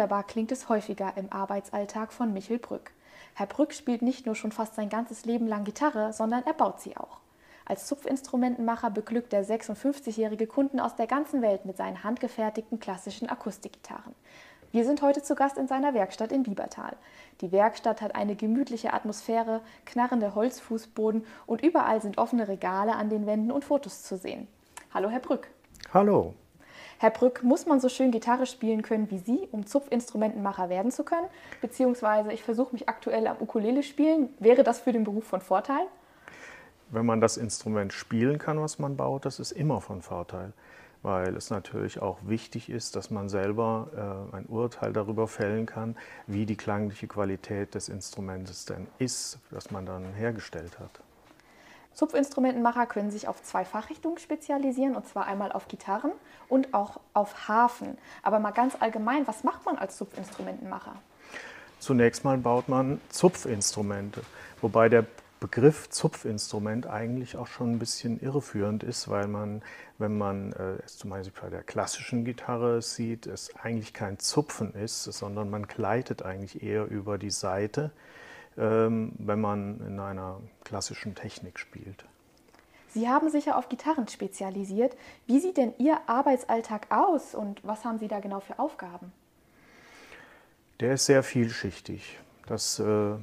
wunderbar klingt es häufiger im Arbeitsalltag von Michel Brück. Herr Brück spielt nicht nur schon fast sein ganzes Leben lang Gitarre, sondern er baut sie auch. Als Zupfinstrumentenmacher beglückt der 56-jährige Kunden aus der ganzen Welt mit seinen handgefertigten klassischen Akustikgitarren. Wir sind heute zu Gast in seiner Werkstatt in Biebertal. Die Werkstatt hat eine gemütliche Atmosphäre, knarrende Holzfußboden und überall sind offene Regale an den Wänden und Fotos zu sehen. Hallo, Herr Brück. Hallo. Herr Brück, muss man so schön Gitarre spielen können wie Sie, um Zupfinstrumentenmacher werden zu können? Beziehungsweise ich versuche mich aktuell am Ukulele spielen. Wäre das für den Beruf von Vorteil? Wenn man das Instrument spielen kann, was man baut, das ist immer von Vorteil weil es natürlich auch wichtig ist, dass man selber äh, ein Urteil darüber fällen kann, wie die klangliche Qualität des Instrumentes denn ist, das man dann hergestellt hat. Zupfinstrumentenmacher können sich auf zwei Fachrichtungen spezialisieren, und zwar einmal auf Gitarren und auch auf Hafen. Aber mal ganz allgemein, was macht man als Zupfinstrumentenmacher? Zunächst mal baut man Zupfinstrumente, wobei der Begriff Zupfinstrument eigentlich auch schon ein bisschen irreführend ist, weil man, wenn man äh, es zum Beispiel bei der klassischen Gitarre sieht, es eigentlich kein Zupfen ist, sondern man gleitet eigentlich eher über die Seite, ähm, wenn man in einer klassischen Technik spielt. Sie haben sich ja auf Gitarren spezialisiert. Wie sieht denn Ihr Arbeitsalltag aus und was haben Sie da genau für Aufgaben? Der ist sehr vielschichtig. Das äh,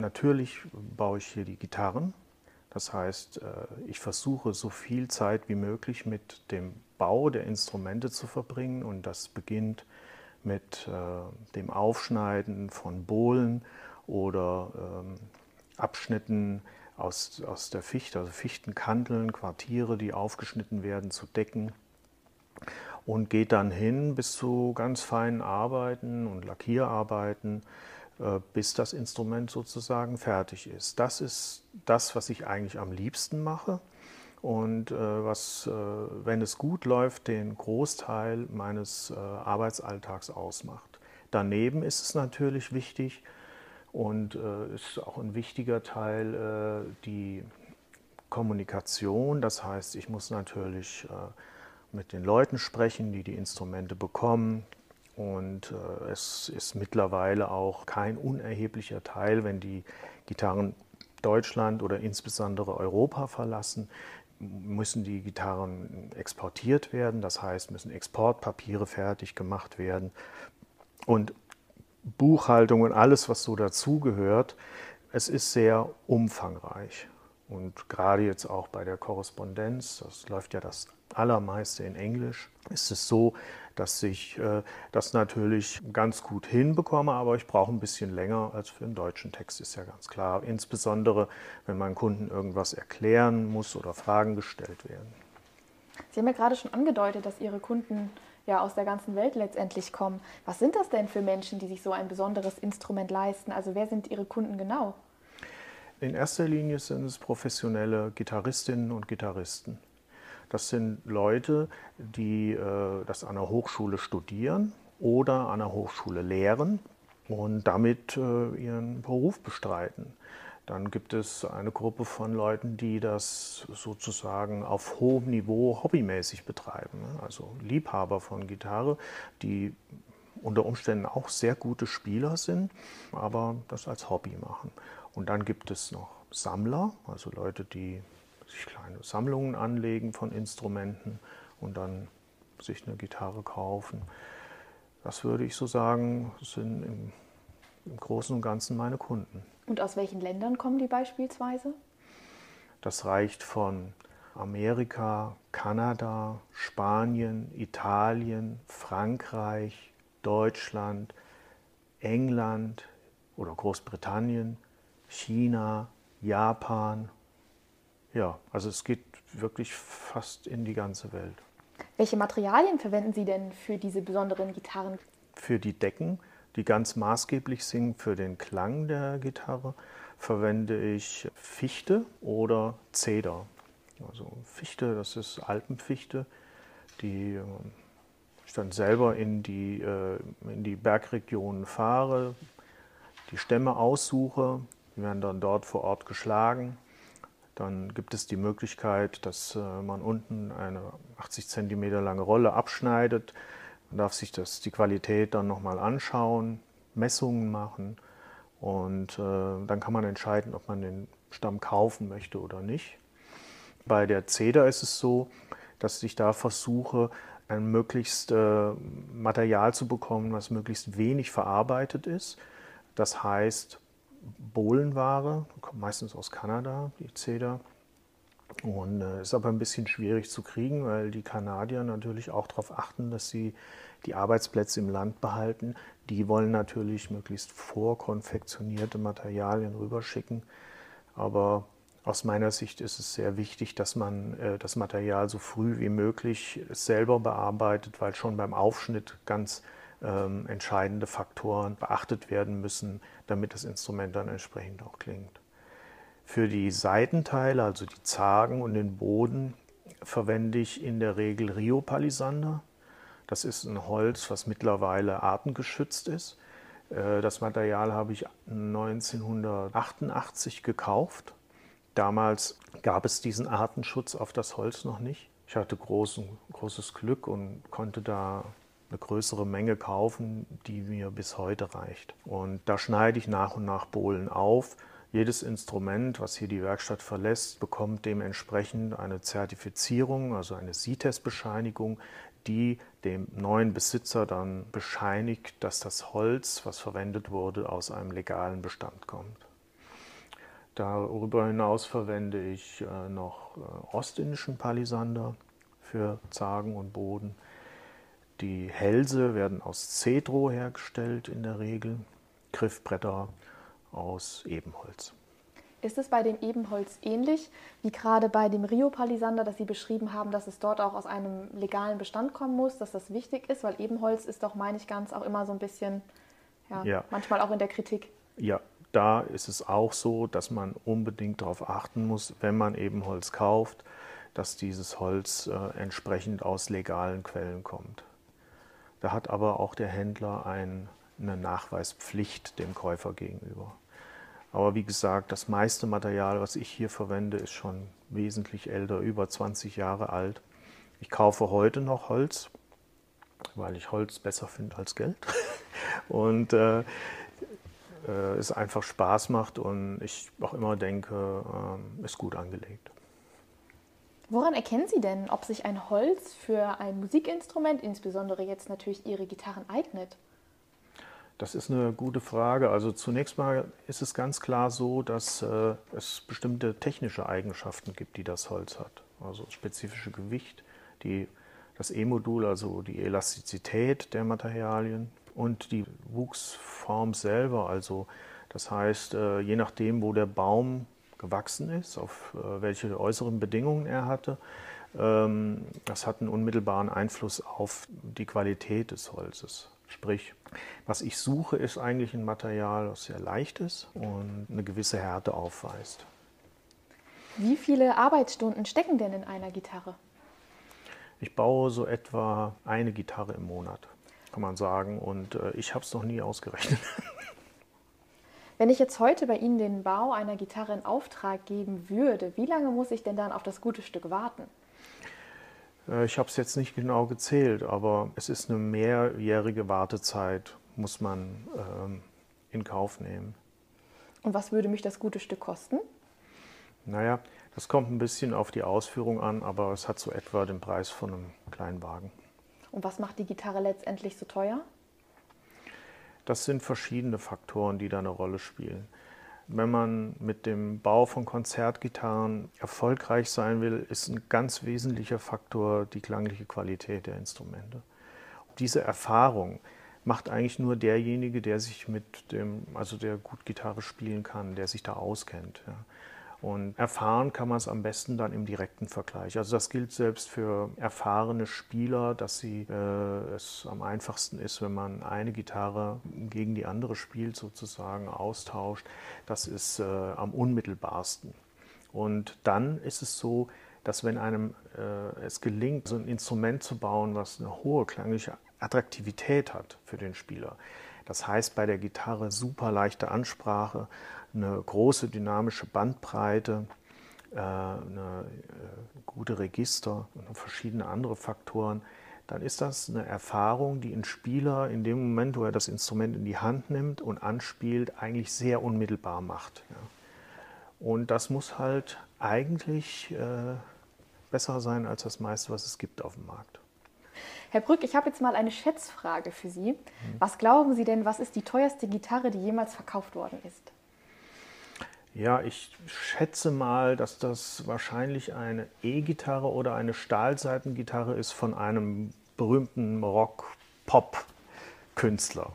Natürlich baue ich hier die Gitarren. Das heißt, äh, ich versuche so viel Zeit wie möglich mit dem Bau der Instrumente zu verbringen und das beginnt mit äh, dem Aufschneiden von Bohlen oder ähm, Abschnitten aus, aus der Fichte, also Fichtenkanteln, Quartiere, die aufgeschnitten werden, zu decken und geht dann hin bis zu ganz feinen Arbeiten und Lackierarbeiten äh, bis das Instrument sozusagen fertig ist. Das ist das, was ich eigentlich am liebsten mache und äh, was, äh, wenn es gut läuft, den Großteil meines Arbeitsalltags ausmacht. Daneben ist es natürlich wichtig und ist auch ein wichtiger Teil die Kommunikation. Das heißt, ich muss natürlich mit den Leuten sprechen, die die Instrumente bekommen, und äh, es ist mittlerweile auch kein unerheblicher Teil, wenn die Gitarren Deutschland oder insbesondere Europa verlassen, müssen die Gitarren exportiert werden. Das heißt, müssen Exportpapiere fertig gemacht werden. Und Buchhaltung und alles, was so dazugehört, es ist sehr umfangreich. Und gerade jetzt auch bei der Korrespondenz, das läuft ja das allermeiste in Englisch, ist es so, dass ich äh, das natürlich ganz gut hinbekomme, aber ich brauche ein bisschen länger als für einen deutschen Text, ist ja ganz klar. Insbesondere, wenn mein Kunden irgendwas erklären muss oder Fragen gestellt werden. Sie haben ja gerade schon angedeutet, dass Ihre Kunden ja aus der ganzen Welt letztendlich kommen. Was sind das denn für Menschen, die sich so ein besonderes Instrument leisten? Also wer sind Ihre Kunden genau? In erster Linie sind es professionelle Gitarristinnen und Gitarristen. Das sind Leute, die äh, das an der Hochschule studieren oder an der Hochschule lehren und damit äh, ihren Beruf bestreiten. Dann gibt es eine Gruppe von Leuten, die das sozusagen auf hohem Niveau hobbymäßig betreiben. Also Liebhaber von Gitarre, die unter Umständen auch sehr gute Spieler sind, aber das als Hobby machen. Und dann gibt es noch Sammler, also Leute, die sich kleine Sammlungen anlegen von Instrumenten und dann sich eine Gitarre kaufen. Das würde ich so sagen, sind im, im Großen und Ganzen meine Kunden. Und aus welchen Ländern kommen die beispielsweise? Das reicht von Amerika, Kanada, Spanien, Italien, Frankreich, Deutschland, England oder Großbritannien, China, Japan ja, also es geht wirklich fast in die ganze Welt. Welche Materialien verwenden Sie denn für diese besonderen Gitarren? Für die Decken, die ganz maßgeblich sind für den Klang der Gitarre, verwende ich Fichte oder Zeder. Also Fichte, das ist Alpenfichte, die ähm, ich dann selber in die, äh, in die Bergregionen fahre, die Stämme aussuche, die werden dann dort vor Ort geschlagen dann gibt es die Möglichkeit, dass äh, man unten eine 80 cm lange Rolle abschneidet, Man darf sich das, die Qualität dann nochmal anschauen, Messungen machen und äh, dann kann man entscheiden, ob man den Stamm kaufen möchte oder nicht. Bei der Zeder ist es so, dass ich da versuche, ein möglichst äh, Material zu bekommen, was möglichst wenig verarbeitet ist. Das heißt, Bohlenware, kommt meistens aus Kanada, die Zeder. Und äh, ist aber ein bisschen schwierig zu kriegen, weil die Kanadier natürlich auch darauf achten, dass sie die Arbeitsplätze im Land behalten. Die wollen natürlich möglichst vorkonfektionierte Materialien rüberschicken. Aber aus meiner Sicht ist es sehr wichtig, dass man äh, das Material so früh wie möglich selber bearbeitet, weil schon beim Aufschnitt ganz ähm, entscheidende Faktoren beachtet werden müssen, damit das Instrument dann entsprechend auch klingt. Für die Seitenteile, also die Zagen und den Boden, verwende ich in der Regel Rio Palisander. Das ist ein Holz, was mittlerweile artengeschützt ist. Äh, das Material habe ich 1988 gekauft. Damals gab es diesen Artenschutz auf das Holz noch nicht. Ich hatte großen, großes Glück und konnte da eine größere Menge kaufen, die mir bis heute reicht. Und da schneide ich nach und nach Bohlen auf. Jedes Instrument, was hier die Werkstatt verlässt, bekommt dementsprechend eine Zertifizierung, also eine CITES-Bescheinigung, die dem neuen Besitzer dann bescheinigt, dass das Holz, was verwendet wurde, aus einem legalen Bestand kommt. Darüber hinaus verwende ich äh, noch äh, ostindischen Palisander für Zagen und Boden. Die Hälse werden aus Cedro hergestellt in der Regel, Griffbretter aus Ebenholz. Ist es bei dem Ebenholz ähnlich wie gerade bei dem Rio Palisander, dass Sie beschrieben haben, dass es dort auch aus einem legalen Bestand kommen muss, dass das wichtig ist? Weil Ebenholz ist doch, meine ich ganz, auch immer so ein bisschen, ja, ja. manchmal auch in der Kritik. Ja, da ist es auch so, dass man unbedingt darauf achten muss, wenn man Ebenholz kauft, dass dieses Holz äh, entsprechend aus legalen Quellen kommt. Da hat aber auch der Händler ein, eine Nachweispflicht dem Käufer gegenüber. Aber wie gesagt, das meiste Material, was ich hier verwende, ist schon wesentlich älter, über 20 Jahre alt. Ich kaufe heute noch Holz, weil ich Holz besser finde als Geld. Und äh, äh, es einfach Spaß macht und ich auch immer denke, äh, ist gut angelegt. Woran erkennen Sie denn, ob sich ein Holz für ein Musikinstrument, insbesondere jetzt natürlich Ihre Gitarren, eignet? Das ist eine gute Frage. Also zunächst mal ist es ganz klar so, dass äh, es bestimmte technische Eigenschaften gibt, die das Holz hat. Also spezifische Gewicht, die, das E-Modul, also die Elastizität der Materialien und die Wuchsform selber. Also das heißt, äh, je nachdem, wo der Baum gewachsen ist, auf äh, welche äußeren Bedingungen er hatte. Ähm, das hat einen unmittelbaren Einfluss auf die Qualität des Holzes. Sprich, was ich suche, ist eigentlich ein Material, das sehr leicht ist und eine gewisse Härte aufweist. Wie viele Arbeitsstunden stecken denn in einer Gitarre? Ich baue so etwa eine Gitarre im Monat, kann man sagen. Und äh, ich habe es noch nie ausgerechnet. Wenn ich jetzt heute bei Ihnen den Bau einer Gitarre in Auftrag geben würde, wie lange muss ich denn dann auf das gute Stück warten? Äh, ich habe es jetzt nicht genau gezählt, aber es ist eine mehrjährige Wartezeit, muss man ähm, in Kauf nehmen. Und was würde mich das gute Stück kosten? Naja, das kommt ein bisschen auf die Ausführung an, aber es hat so etwa den Preis von einem kleinen Wagen. Und was macht die Gitarre letztendlich so teuer? Das sind verschiedene Faktoren, die da eine Rolle spielen. Wenn man mit dem Bau von Konzertgitarren erfolgreich sein will, ist ein ganz wesentlicher Faktor die klangliche Qualität der Instrumente. Diese Erfahrung macht eigentlich nur derjenige, der sich mit dem, also der gut Gitarre spielen kann, der sich da auskennt. Ja. Und erfahren kann man es am besten dann im direkten Vergleich. Also das gilt selbst für erfahrene Spieler, dass sie äh, es am einfachsten ist, wenn man eine Gitarre gegen die andere spielt, sozusagen austauscht. Das ist äh, am unmittelbarsten. Und dann ist es so, dass wenn einem äh, es gelingt, so ein Instrument zu bauen, was eine hohe klangliche Attraktivität hat für den Spieler, das heißt bei der Gitarre super leichte Ansprache, eine große dynamische Bandbreite, äh, eine äh, gute Register und verschiedene andere Faktoren, dann ist das eine Erfahrung, die ein Spieler in dem Moment, wo er das Instrument in die Hand nimmt und anspielt, eigentlich sehr unmittelbar macht. Und das muss halt eigentlich äh, besser sein als das meiste, was es gibt auf dem Markt. Herr Brück, ich habe jetzt mal eine Schätzfrage für Sie. Mhm. Was glauben Sie denn, was ist die teuerste Gitarre, die jemals verkauft worden ist? Ja, ich schätze mal, dass das wahrscheinlich eine E-Gitarre oder eine Stahlseitengitarre ist von einem berühmten Rock-Pop-Künstler.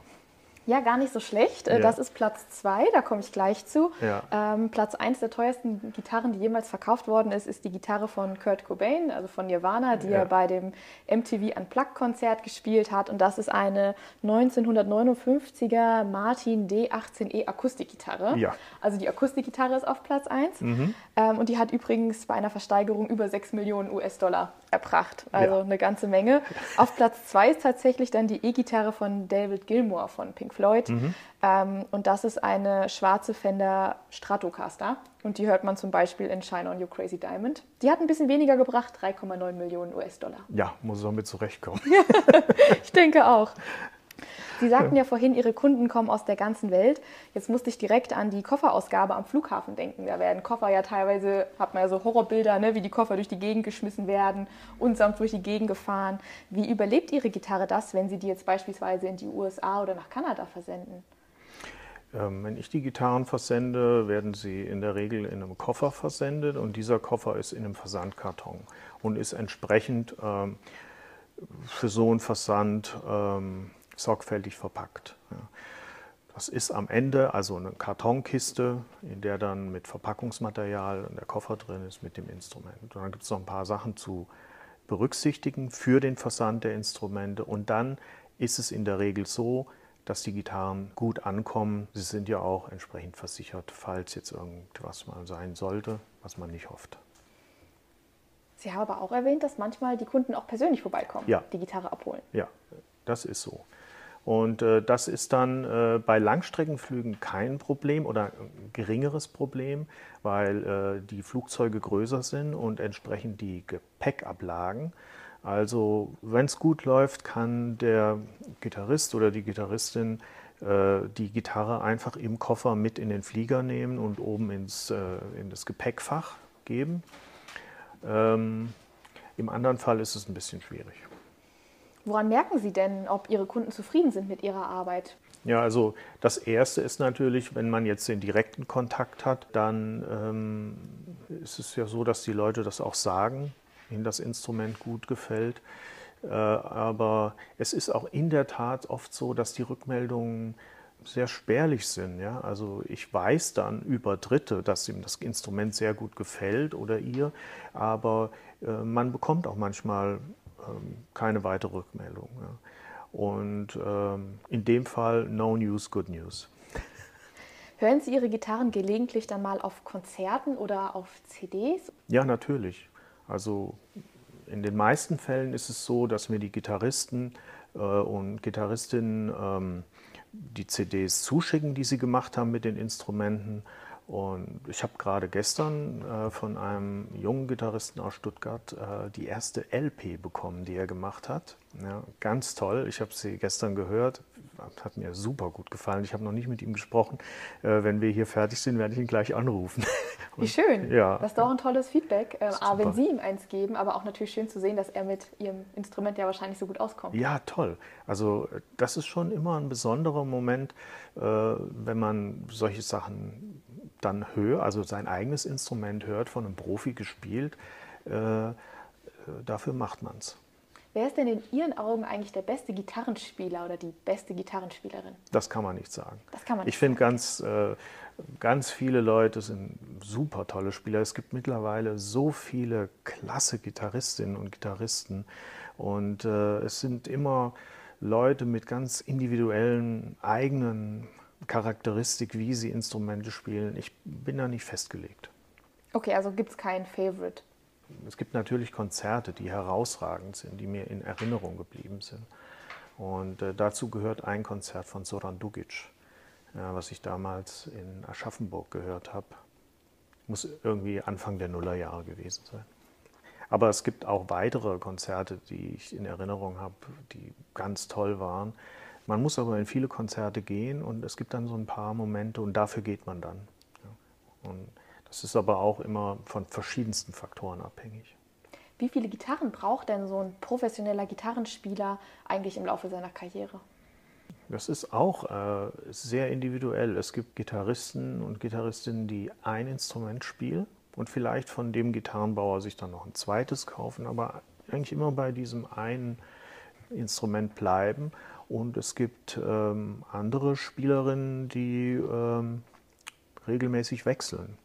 Ja, gar nicht so schlecht. Äh, ja. Das ist Platz 2, da komme ich gleich zu. Ja. Ähm, Platz 1 der teuersten Gitarren, die jemals verkauft worden ist, ist die Gitarre von Kurt Cobain, also von Nirvana, die ja. er bei dem MTV Unplugged-Konzert gespielt hat. Und das ist eine 1959er Martin D18E Akustikgitarre. Ja. Also die Akustikgitarre ist auf Platz 1. Mhm. Ähm, und die hat übrigens bei einer Versteigerung über 6 Millionen US-Dollar erbracht. Also eine ganze Menge. Auf Platz 2 ist tatsächlich dann die E-Gitarre von David Gilmour von Pink Floyd. Mhm. Ähm, und das ist eine schwarze Fender Stratocaster. Und die hört man zum Beispiel in Shine on You Crazy Diamond. Die hat ein bisschen weniger gebracht, 3,9 Millionen US-Dollar. Ja, muss auch mit zurechtkommen. ich denke auch. Sie sagten ja vorhin, Ihre Kunden kommen aus der ganzen Welt. Jetzt musste ich direkt an die Kofferausgabe am Flughafen denken. Da werden Koffer ja teilweise, hat man ja so Horrorbilder, ne, wie die Koffer durch die Gegend geschmissen werden, unsamt durch die Gegend gefahren. Wie überlebt Ihre Gitarre das, wenn Sie die jetzt beispielsweise in die USA oder nach Kanada versenden? Ähm, wenn ich die Gitarren versende, werden sie in der Regel in einem Koffer versendet und dieser Koffer ist in einem Versandkarton und ist entsprechend ähm, für so einen Versand ähm, sorgfältig verpackt. Das ist am Ende also eine Kartonkiste, in der dann mit Verpackungsmaterial und der Koffer drin ist mit dem Instrument. Und dann gibt es noch ein paar Sachen zu berücksichtigen für den Versand der Instrumente. Und dann ist es in der Regel so, dass die Gitarren gut ankommen. Sie sind ja auch entsprechend versichert, falls jetzt irgendwas mal sein sollte, was man nicht hofft. Sie haben aber auch erwähnt, dass manchmal die Kunden auch persönlich vorbeikommen, ja. die Gitarre abholen. Ja, das ist so. Und äh, das ist dann äh, bei Langstreckenflügen kein Problem oder ein geringeres Problem, weil äh, die Flugzeuge größer sind und entsprechend die Gepäckablagen. Also wenn es gut läuft, kann der Gitarrist oder die Gitarristin äh, die Gitarre einfach im Koffer mit in den Flieger nehmen und oben ins, äh, in das Gepäckfach geben. Ähm, Im anderen Fall ist es ein bisschen schwierig. Woran merken Sie denn, ob Ihre Kunden zufrieden sind mit Ihrer Arbeit? Ja, also das Erste ist natürlich, wenn man jetzt den direkten Kontakt hat, dann ähm, ist es ja so, dass die Leute das auch sagen, ihnen das Instrument gut gefällt. Äh, aber es ist auch in der Tat oft so, dass die Rückmeldungen sehr spärlich sind. Ja? Also ich weiß dann über Dritte, dass ihm das Instrument sehr gut gefällt oder ihr, aber äh, man bekommt auch manchmal keine weitere Rückmeldung. Und ähm, in dem Fall No News, Good News. Hören Sie Ihre Gitarren gelegentlich dann mal auf Konzerten oder auf CDs? Ja, natürlich. Also in den meisten Fällen ist es so, dass mir die Gitarristen äh, und Gitarristinnen ähm, die CDs zuschicken, die sie gemacht haben mit den Instrumenten. Und ich habe gerade gestern äh, von einem jungen Gitarristen aus Stuttgart äh, die erste LP bekommen, die er gemacht hat. Ja, ganz toll. Ich habe sie gestern gehört. Hat mir super gut gefallen. Ich habe noch nicht mit ihm gesprochen. Äh, wenn wir hier fertig sind, werde ich ihn gleich anrufen. Wie schön. Ja. Das ist doch ein tolles Feedback. Äh, A, wenn Sie ihm eins geben, aber auch natürlich schön zu sehen, dass er mit Ihrem Instrument ja wahrscheinlich so gut auskommt. Ja, toll. Also das ist schon immer ein besonderer Moment, äh, wenn man solche Sachen dann hört, also sein eigenes Instrument hört, von einem Profi gespielt, äh, äh dafür macht man es. Wer ist denn in Ihren Augen eigentlich der beste Gitarrenspieler oder die beste Gitarrenspielerin? Das kann man nicht sagen. Das kann man nicht ich finde ganz, äh, ganz viele Leute sind super tolle Spieler. Es gibt mittlerweile so viele klasse Gitarristinnen und Gitarristen und äh, es sind immer Leute mit ganz individuellen eigenen Charakteristik, wie sie Instrumente spielen. Ich bin da nicht festgelegt. Okay, also gibt es keinen Favorite? Es gibt natürlich Konzerte, die herausragend sind, die mir in Erinnerung geblieben sind. Und äh, dazu gehört ein Konzert von Soran Dugic, ja, was ich damals in Aschaffenburg gehört habe. Muss irgendwie Anfang der Nullerjahre gewesen sein. Aber es gibt auch weitere Konzerte, die ich in Erinnerung habe, die ganz toll waren. Man muss aber in viele Konzerte gehen und es gibt dann so ein paar Momente und dafür geht man dann. Und das ist aber auch immer von verschiedensten Faktoren abhängig. Wie viele Gitarren braucht denn so ein professioneller Gitarrenspieler eigentlich im Laufe seiner Karriere? Das ist auch äh, sehr individuell. Es gibt Gitarristen und Gitarristinnen, die ein Instrument spielen und vielleicht von dem Gitarrenbauer sich dann noch ein zweites kaufen, aber eigentlich immer bei diesem einen Instrument bleiben. Und es gibt ähm, andere Spielerinnen, die ähm, regelmäßig wechseln.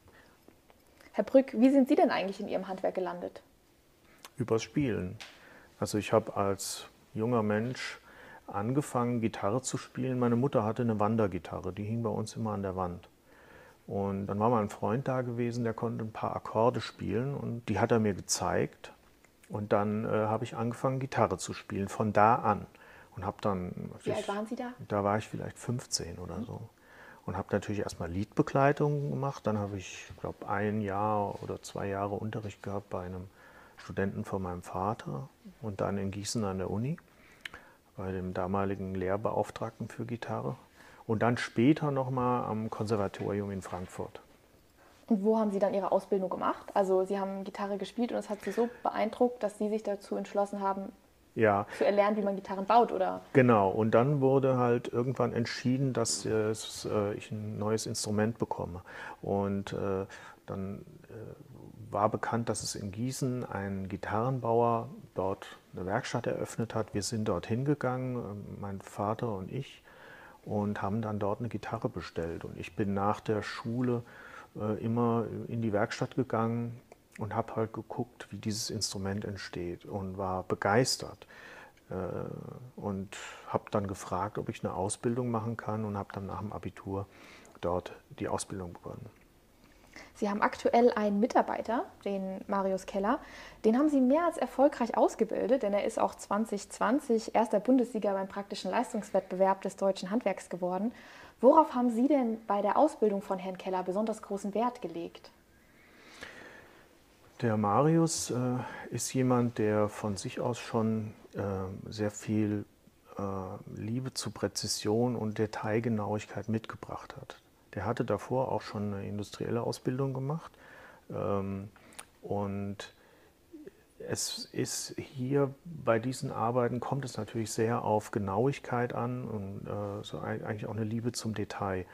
Herr Brück, wie sind Sie denn eigentlich in Ihrem Handwerk gelandet? Übers Spielen. Also ich habe als junger Mensch angefangen, Gitarre zu spielen. Meine Mutter hatte eine Wandergitarre, die hing bei uns immer an der Wand. Und dann war mal ein Freund da gewesen, der konnte ein paar Akkorde spielen und die hat er mir gezeigt. Und dann äh, habe ich angefangen, Gitarre zu spielen, von da an. Und habe dann. Wie ich, alt waren Sie da? Da war ich vielleicht 15 oder so. Und habe natürlich erstmal Liedbegleitung gemacht. Dann habe ich, glaube ein Jahr oder zwei Jahre Unterricht gehabt bei einem Studenten von meinem Vater und dann in Gießen an der Uni bei dem damaligen Lehrbeauftragten für Gitarre und dann später nochmal am Konservatorium in Frankfurt. Und wo haben Sie dann Ihre Ausbildung gemacht? Also Sie haben Gitarre gespielt und es hat Sie so beeindruckt, dass Sie sich dazu entschlossen haben, ja. zu erlernen, wie man Gitarren baut, oder? Genau, und dann wurde halt irgendwann entschieden, dass es, äh, ich ein neues Instrument bekomme. Und äh, dann äh, war bekannt, dass es in Gießen einen Gitarrenbauer dort eine Werkstatt eröffnet hat. Wir sind dorthin gegangen, äh, mein Vater und ich, und haben dann dort eine Gitarre bestellt. Und ich bin nach der Schule äh, immer in die Werkstatt gegangen und habe halt geguckt, wie dieses Instrument entsteht und war begeistert. Äh, und habe dann gefragt, ob ich eine Ausbildung machen kann und habe dann nach dem Abitur dort die Ausbildung begonnen. Sie haben aktuell einen Mitarbeiter, den Marius Keller. Den haben Sie mehr als erfolgreich ausgebildet, denn er ist auch 2020 erster Bundessieger beim praktischen Leistungswettbewerb des deutschen Handwerks geworden. Worauf haben Sie denn bei der Ausbildung von Herrn Keller besonders großen Wert gelegt? Der Marius äh, ist jemand, der von sich aus schon äh, sehr viel äh, Liebe zu Präzision und Detailgenauigkeit mitgebracht hat. Der hatte davor auch schon eine industrielle Ausbildung gemacht. Ähm, und es ist hier bei diesen Arbeiten kommt es natürlich sehr auf Genauigkeit an und äh, so eigentlich auch eine Liebe zum Detail.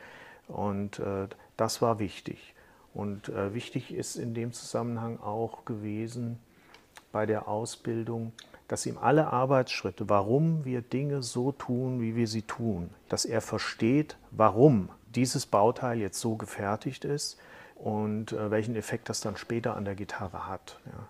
Und äh, das war wichtig. Und äh, wichtig ist in dem Zusammenhang auch gewesen bei der Ausbildung, dass ihm alle Arbeitsschritte, warum wir Dinge so tun, wie wir sie tun, dass er versteht, warum dieses Bauteil jetzt so gefertigt ist und äh, welchen Effekt das dann später an der Gitarre hat. Ja.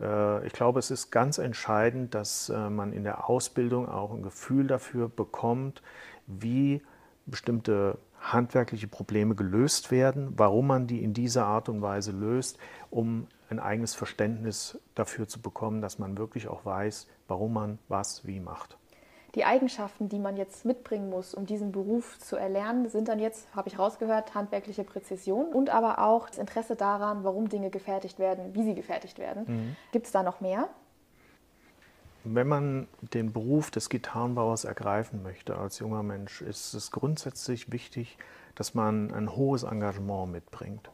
Äh, ich glaube, es ist ganz entscheidend, dass äh, man in der Ausbildung auch ein Gefühl dafür bekommt, wie bestimmte handwerkliche Probleme gelöst werden, warum man die in dieser Art und Weise löst, um ein eigenes Verständnis dafür zu bekommen, dass man wirklich auch weiß, warum man was wie macht. Die Eigenschaften, die man jetzt mitbringen muss, um diesen Beruf zu erlernen, sind dann jetzt, habe ich rausgehört, handwerkliche Präzision und aber auch das Interesse daran, warum Dinge gefertigt werden, wie sie gefertigt werden. Mhm. Gibt es da noch mehr? Wenn man den Beruf des Gitarrenbauers ergreifen möchte als junger Mensch, ist es grundsätzlich wichtig, dass man ein hohes Engagement mitbringt.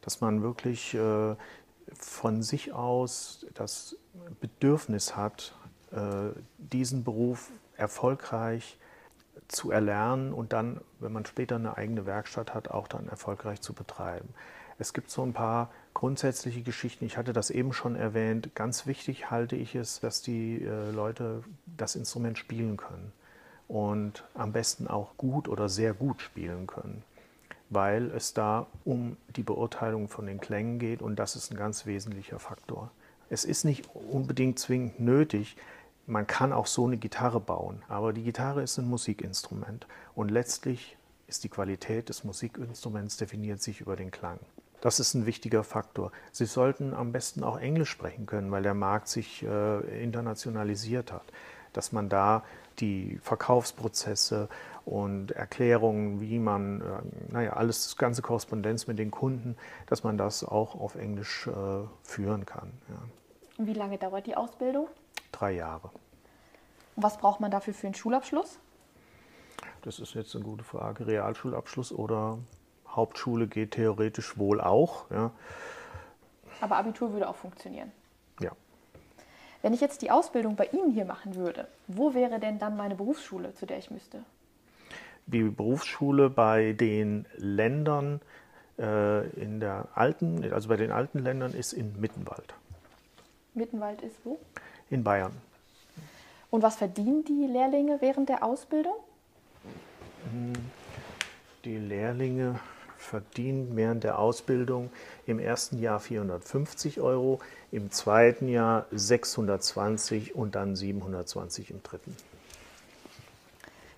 Dass man wirklich äh, von sich aus das Bedürfnis hat, äh, diesen Beruf erfolgreich zu erlernen und dann, wenn man später eine eigene Werkstatt hat, auch dann erfolgreich zu betreiben. Es gibt so ein paar grundsätzliche Geschichten. Ich hatte das eben schon erwähnt. Ganz wichtig halte ich es, dass die äh, Leute das Instrument spielen können und am besten auch gut oder sehr gut spielen können, weil es da um die Beurteilung von den Klängen geht und das ist ein ganz wesentlicher Faktor. Es ist nicht unbedingt zwingend nötig, man kann auch so eine Gitarre bauen, aber die Gitarre ist ein Musikinstrument und letztlich ist die Qualität des Musikinstruments definiert sich über den Klang. Das ist ein wichtiger Faktor. Sie sollten am besten auch Englisch sprechen können, weil der Markt sich äh, internationalisiert hat. Dass man da die Verkaufsprozesse und Erklärungen, wie man, äh, naja, alles, das ganze Korrespondenz mit den Kunden, dass man das auch auf Englisch äh, führen kann. Ja. Und wie lange dauert die Ausbildung? Drei Jahre. Und was braucht man dafür für einen Schulabschluss? Das ist jetzt eine gute Frage. Realschulabschluss oder Hauptschule geht theoretisch wohl auch. Ja. Aber Abitur würde auch funktionieren. Ja. Wenn ich jetzt die Ausbildung bei Ihnen hier machen würde, wo wäre denn dann meine Berufsschule, zu der ich müsste? Die Berufsschule bei den Ländern äh, in der alten, also bei den alten Ländern ist in Mittenwald. Mittenwald ist wo? In Bayern. Und was verdienen die Lehrlinge während der Ausbildung? Die Lehrlinge verdienen während der Ausbildung im ersten Jahr 450 Euro, im zweiten Jahr 620 und dann 720 im dritten.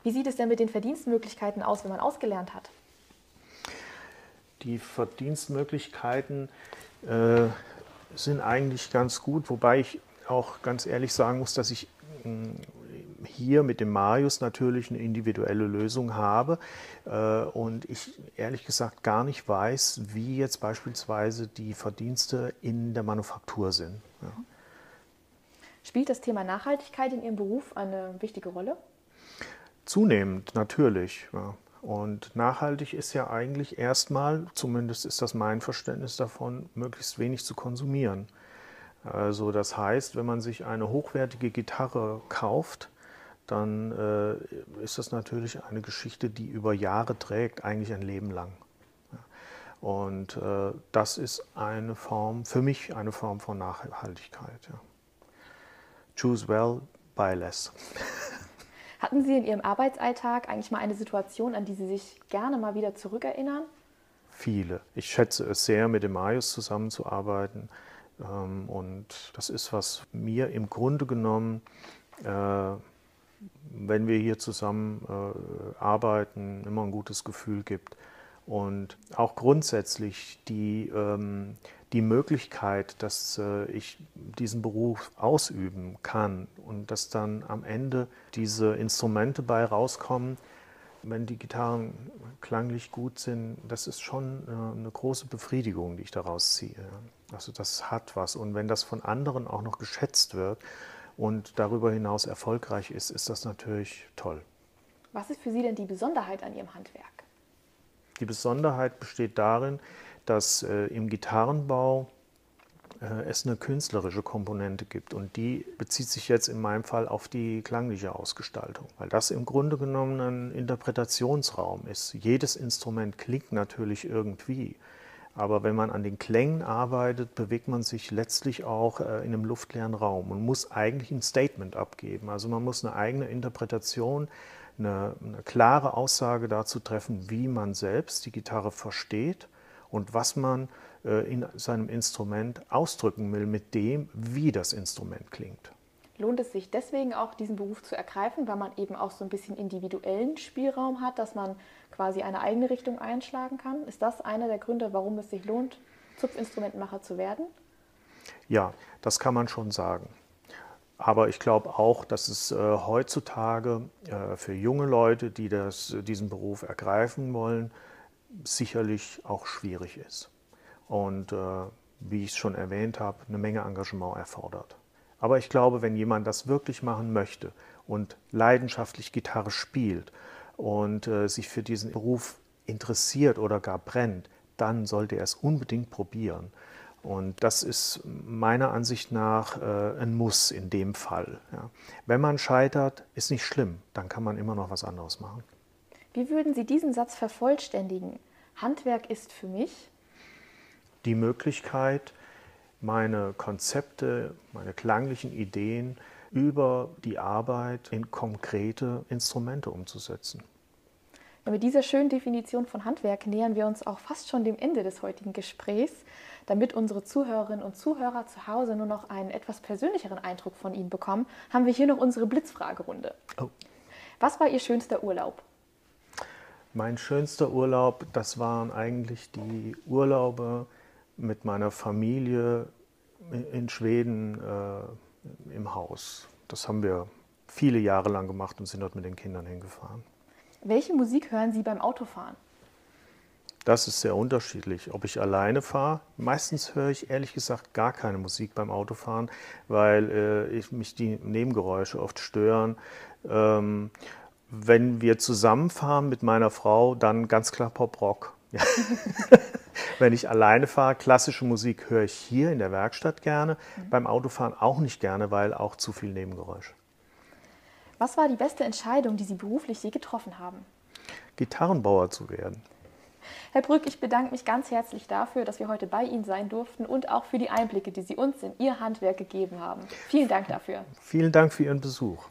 Wie sieht es denn mit den Verdienstmöglichkeiten aus, wenn man ausgelernt hat? Die Verdienstmöglichkeiten äh, sind eigentlich ganz gut, wobei ich auch ganz ehrlich sagen muss, dass ich mh, hier mit dem Marius natürlich eine individuelle Lösung habe äh, und ich ehrlich gesagt gar nicht weiß, wie jetzt beispielsweise die Verdienste in der Manufaktur sind. Ja. Spielt das Thema Nachhaltigkeit in Ihrem Beruf eine wichtige Rolle? Zunehmend, natürlich. Ja. Und nachhaltig ist ja eigentlich erstmal, zumindest ist das mein Verständnis davon, möglichst wenig zu konsumieren. Also das heißt, wenn man sich eine hochwertige Gitarre kauft, dann äh, ist das natürlich eine Geschichte, die über Jahre trägt, eigentlich ein Leben lang. Ja. Und äh, das ist eine Form, für mich eine Form von Nachhaltigkeit. Ja. Choose well, buy less. Hatten Sie in Ihrem Arbeitsalltag eigentlich mal eine Situation, an die Sie sich gerne mal wieder zurückerinnern? Viele. Ich schätze es sehr, mit dem Marius zusammenzuarbeiten. Ähm, und das ist, was mir im Grunde genommen äh, wenn wir hier zusammen äh, arbeiten, immer ein gutes Gefühl gibt. Und auch grundsätzlich die, ähm, die Möglichkeit, dass äh, ich diesen Beruf ausüben kann und dass dann am Ende diese Instrumente bei rauskommen, wenn die Gitarren klanglich gut sind, das ist schon äh, eine große Befriedigung, die ich daraus ziehe. Also das hat was. Und wenn das von anderen auch noch geschätzt wird, und darüber hinaus erfolgreich ist, ist das natürlich toll. Was ist für Sie denn die Besonderheit an Ihrem Handwerk? Die Besonderheit besteht darin, dass äh, im Gitarrenbau äh, es eine künstlerische Komponente gibt und die bezieht sich jetzt in meinem Fall auf die klangliche Ausgestaltung, weil das im Grunde genommen ein Interpretationsraum ist. Jedes Instrument klingt natürlich irgendwie aber wenn man an den Klängen arbeitet, bewegt man sich letztlich auch äh, in einem luftleeren Raum und muss eigentlich ein Statement abgeben. Also man muss eine eigene Interpretation, eine, eine klare Aussage dazu treffen, wie man selbst die Gitarre versteht und was man äh, in seinem Instrument ausdrücken will mit dem, wie das Instrument klingt. Lohnt es sich deswegen auch, diesen Beruf zu ergreifen, weil man eben auch so ein bisschen individuellen Spielraum hat, dass man quasi eine eigene Richtung einschlagen kann? Ist das einer der Gründe, warum es sich lohnt, Zupfinstrumentenmacher zu werden? Ja, das kann man schon sagen. Aber ich glaube auch, dass es äh, heutzutage äh, für junge Leute, die das, diesen Beruf ergreifen wollen, sicherlich auch schwierig ist. Und äh, wie ich es schon erwähnt habe, eine Menge Engagement erfordert. Aber ich glaube, wenn jemand das wirklich machen möchte und leidenschaftlich Gitarre spielt und äh, sich für diesen Beruf interessiert oder gar brennt, dann sollte er es unbedingt probieren. Und das ist meiner Ansicht nach äh, ein Muss in dem Fall. Ja. Wenn man scheitert, ist nicht schlimm, dann kann man immer noch was anderes machen. Wie würden Sie diesen Satz vervollständigen? Handwerk ist für mich die Möglichkeit, meine Konzepte, meine klanglichen Ideen über die Arbeit in konkrete Instrumente umzusetzen. Ja, mit dieser schönen Definition von Handwerk nähern wir uns auch fast schon dem Ende des heutigen Gesprächs. Damit unsere Zuhörerinnen und Zuhörer zu Hause nur noch einen etwas persönlicheren Eindruck von Ihnen bekommen, haben wir hier noch unsere Blitzfragerunde. Oh. Was war Ihr schönster Urlaub? Mein schönster Urlaub, das waren eigentlich die Urlaube, mit meiner Familie in Schweden äh, im Haus. Das haben wir viele Jahre lang gemacht und sind dort mit den Kindern hingefahren. Welche Musik hören Sie beim Autofahren? Das ist sehr unterschiedlich. Ob ich alleine fahre, meistens höre ich ehrlich gesagt gar keine Musik beim Autofahren, weil äh, ich, mich die Nebengeräusche oft stören. Ähm, wenn wir zusammenfahren mit meiner Frau, dann ganz klar Pop-Rock. Ja. wenn ich alleine fahre, klassische Musik höre ich hier in der Werkstatt gerne, mhm. beim Autofahren auch nicht gerne, weil auch zu viel Nebengeräusch. Was war die beste Entscheidung, die Sie beruflich je getroffen haben? Gitarrenbauer zu werden. Herr Brück, ich bedanke mich ganz herzlich dafür, dass wir heute bei Ihnen sein durften und auch für die Einblicke, die Sie uns in Ihr Handwerk gegeben haben. Vielen Dank dafür. Vielen Dank für Ihren Besuch.